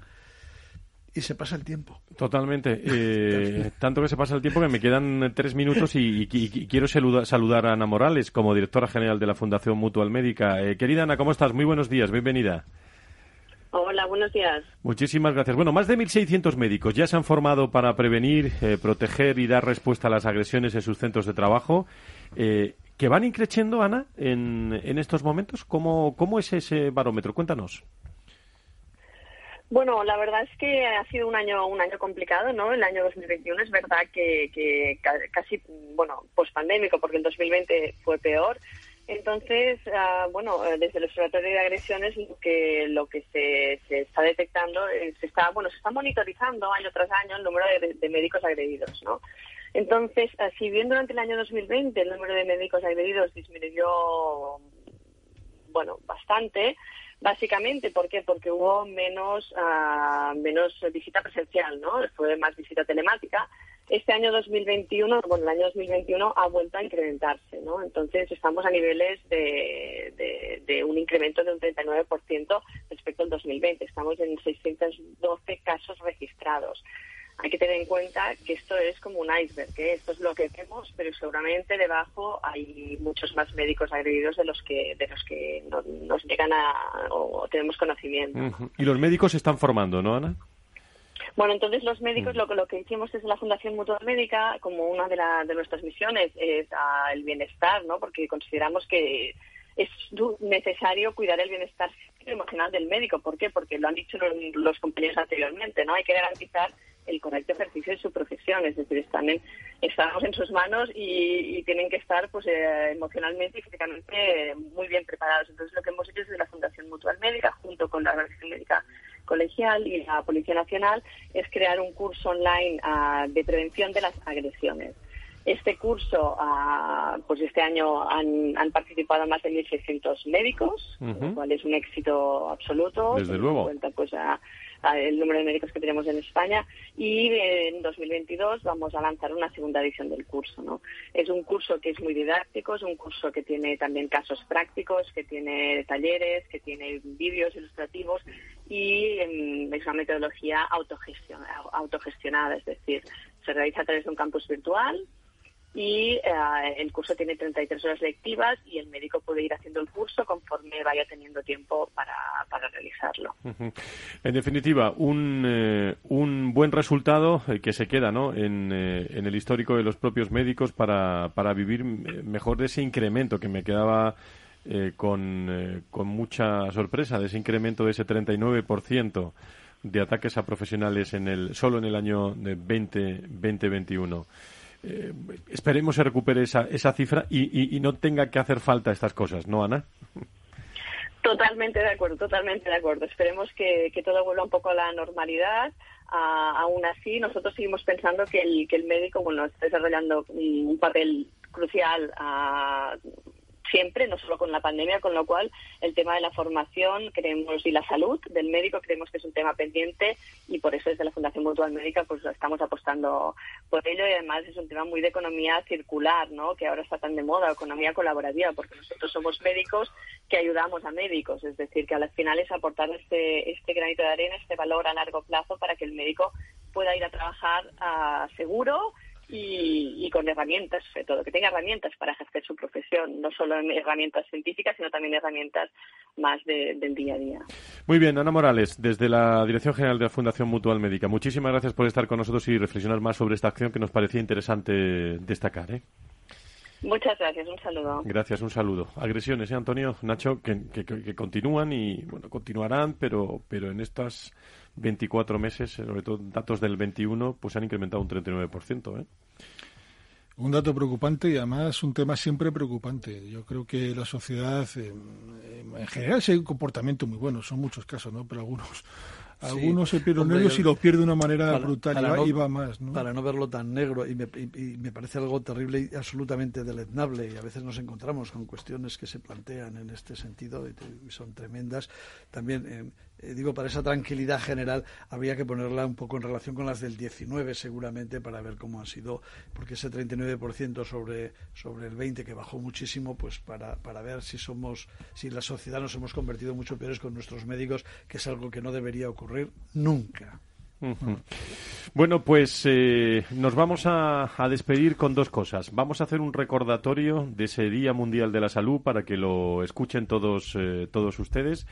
y se pasa el tiempo. Totalmente. Eh, tanto que se pasa el tiempo que me quedan tres minutos y, quiero saludar a Ana Morales como directora general de la Fundación Mutual Médica. Eh, querida Ana, ¿cómo estás? Muy buenos días, bienvenida. Hola, buenos días. Muchísimas gracias. Bueno, más de 1.600 médicos ya se han formado para prevenir, eh, proteger y dar respuesta a las agresiones en sus centros de trabajo. ¿Que van increciendo, Ana, en, en estos momentos? ¿Cómo, ¿Cómo es ese barómetro? Cuéntanos. Bueno, la verdad es que ha sido un año un año complicado, ¿no? El año 2021 es verdad que, que casi, bueno, pospandémico, porque el 2020 fue peor. Entonces, ah, bueno, desde el Observatorio de Agresiones lo que lo que se, se está detectando, eh, se está, bueno, se está monitorizando año tras año el número de, de médicos agredidos, ¿no? Entonces, ah, si bien durante el año 2020 el número de médicos agredidos disminuyó, bueno, bastante, Básicamente, ¿por qué? Porque hubo menos, uh, menos visita presencial, ¿no? Fue más visita telemática. Este año 2021, bueno, el año 2021 ha vuelto a incrementarse, ¿no? Entonces estamos a niveles de, de, de un incremento de un 39% respecto al 2020. Estamos en 612 casos registrados hay que tener en cuenta que esto es como un iceberg, que esto es lo que vemos, pero seguramente debajo hay muchos más médicos agredidos de los que de los que nos llegan a o tenemos conocimiento. Y los médicos se están formando, ¿no, Ana? Bueno, entonces los médicos lo, lo que hicimos desde la Fundación Mutual Médica, como una de, de nuestras misiones es el bienestar, ¿no? Porque consideramos que es necesario cuidar el bienestar emocional del médico. ¿Por qué? Porque lo han dicho los compañeros anteriormente, ¿no? Hay que garantizar el correcto ejercicio de su profesión, es decir, están estamos en sus manos y, tienen que estar pues eh, emocionalmente y físicamente muy bien preparados. Entonces lo que hemos hecho desde la Fundación Mutual Médica, junto con la Organización Médica Colegial y la Policía Nacional, es crear un curso online ah, de prevención de las agresiones. Este curso, ah, pues este año han, participado más de 1.600 médicos, lo cual es un éxito absoluto. Desde luego. Cuenta, pues, a, el número de médicos que tenemos en España y en 2022 vamos a lanzar una segunda edición del curso. ¿no? Es un curso que es muy didáctico, es un curso que tiene también casos prácticos, que tiene talleres, que tiene vídeos ilustrativos y em, es una metodología autogestionada, es decir, se realiza a través de un campus virtual y eh, el curso tiene 33 horas lectivas y el médico puede ir haciendo el curso conforme vaya teniendo tiempo para, para realizarlo. En definitiva, un, eh, un buen resultado eh, que se queda ¿no? en, en, el histórico de los propios médicos para, para vivir mejor de ese incremento que me quedaba con, con mucha sorpresa, de ese incremento de ese 39% de ataques a profesionales en el, solo en el año de 20, 2021 eh, esperemos se recupere esa, esa cifra y, no tenga que hacer falta estas cosas, ¿no, Ana? Totalmente de acuerdo, totalmente de acuerdo. Esperemos que, todo vuelva un poco a la normalidad. aún así, nosotros seguimos pensando que el, que el médico bueno, está desarrollando un papel crucial siempre, no solo con la pandemia, con lo cual el tema de la formación creemos y la salud del médico creemos que es un tema pendiente y por eso desde la Fundación Mutual Médica pues estamos apostando por ello y además es un tema muy de economía circular, ¿no? que ahora está tan de moda, economía colaborativa, porque nosotros somos médicos que ayudamos a médicos, es decir, que al final es aportar este, este granito de arena, este valor a largo plazo para que el médico pueda ir a trabajar a seguro y, con herramientas, sobre todo, que tenga herramientas para ejercer su profesión, no solo herramientas científicas, sino también herramientas más del día a día. Muy bien, Ana Morales, desde la Dirección General de la Fundación Mutual Médica, muchísimas gracias por estar con nosotros y reflexionar más sobre esta acción que nos parecía interesante destacar. ¿eh? Muchas gracias, un saludo. Gracias, un saludo. Agresiones, ¿eh, Antonio? Nacho, que, que, continúan y, bueno, continuarán, pero, pero en estas 24 meses, sobre todo datos del 21, pues han incrementado un 39%. ¿eh? Un dato preocupante y además un tema siempre preocupante. Yo creo que la sociedad, en general, hay un comportamiento muy bueno, son muchos casos, ¿no? Pero algunos algunos se pierden nervios y los pierde de una manera brutal y, va, más. ¿no? Para no verlo tan negro, y me, y me, parece algo terrible y absolutamente deleznable, y a veces nos encontramos con cuestiones que se plantean en este sentido y, son tremendas. También eh, eh, digo, para esa tranquilidad general habría que ponerla un poco en relación con las del 19 seguramente para ver cómo han sido, porque ese 39% sobre, sobre el 20 que bajó muchísimo, pues para, para ver si somos, si la sociedad nos hemos convertido mucho peores con nuestros médicos, que es algo que no debería ocurrir nunca. Bueno, pues eh, nos vamos a, despedir con dos cosas. Vamos a hacer un recordatorio de ese Día Mundial de la Salud para que lo escuchen todos eh, todos ustedes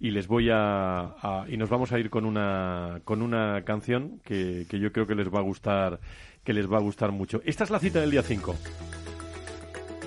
y les voy a, y nos vamos a ir con una con una canción que, que yo creo que les va a gustar que les va a gustar mucho. Esta es la cita del día 5.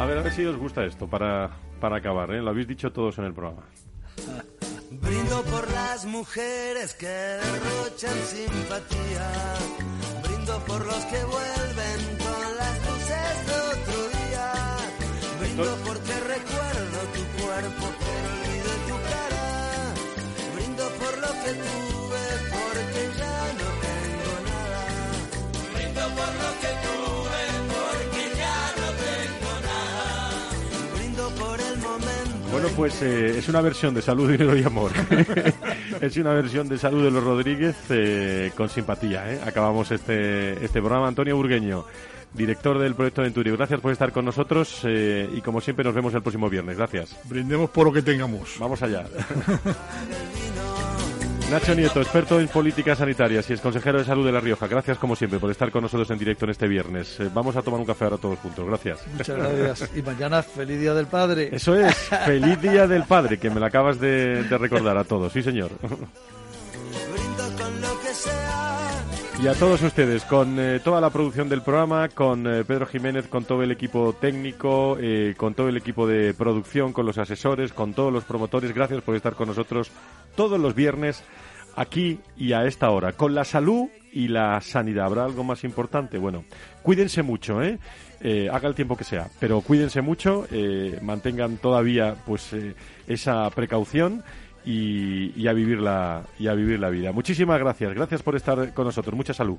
A ver, a ver si os gusta esto para, para acabar, ¿eh? Lo habéis dicho todos en el programa. Brindo por las mujeres que derrochan simpatía. Brindo por los que vuelven con las luces de otro día. Brindo porque recuerdo tu cuerpo, pero olvido tu cara. Brindo por lo que tuve, pues eh, es una versión de Salud, Dinero y Amor. es una versión de Salud de los Rodríguez eh, con simpatía. ¿eh? Acabamos este, este programa. Antonio Burgueño, director del proyecto Venturio. Gracias por estar con nosotros y como siempre nos vemos el próximo viernes. Gracias. Brindemos por lo que tengamos. Vamos allá. Nacho Nieto, experto en políticas sanitarias y es consejero de salud de La Rioja. Gracias, como siempre, por estar con nosotros en directo en este viernes. Eh, vamos a tomar un café ahora todos juntos. Gracias. Muchas gracias. Y mañana, feliz Día del Padre. Eso es, feliz Día del Padre, que me lo acabas de, de recordar a todos. Sí, señor. Y a todos ustedes, con eh, toda la producción del programa, con eh, Pedro Jiménez, con todo el equipo técnico, eh, con todo el equipo de producción, con los asesores, con todos los promotores, gracias por estar con nosotros todos los viernes aquí y a esta hora, con la salud y la sanidad. ¿Habrá algo más importante? Bueno, cuídense mucho, ¿eh? haga el tiempo que sea, pero cuídense mucho, mantengan todavía pues esa precaución y, a vivir la, y a vivir la vida. Muchísimas gracias, gracias por estar con nosotros. Mucha salud.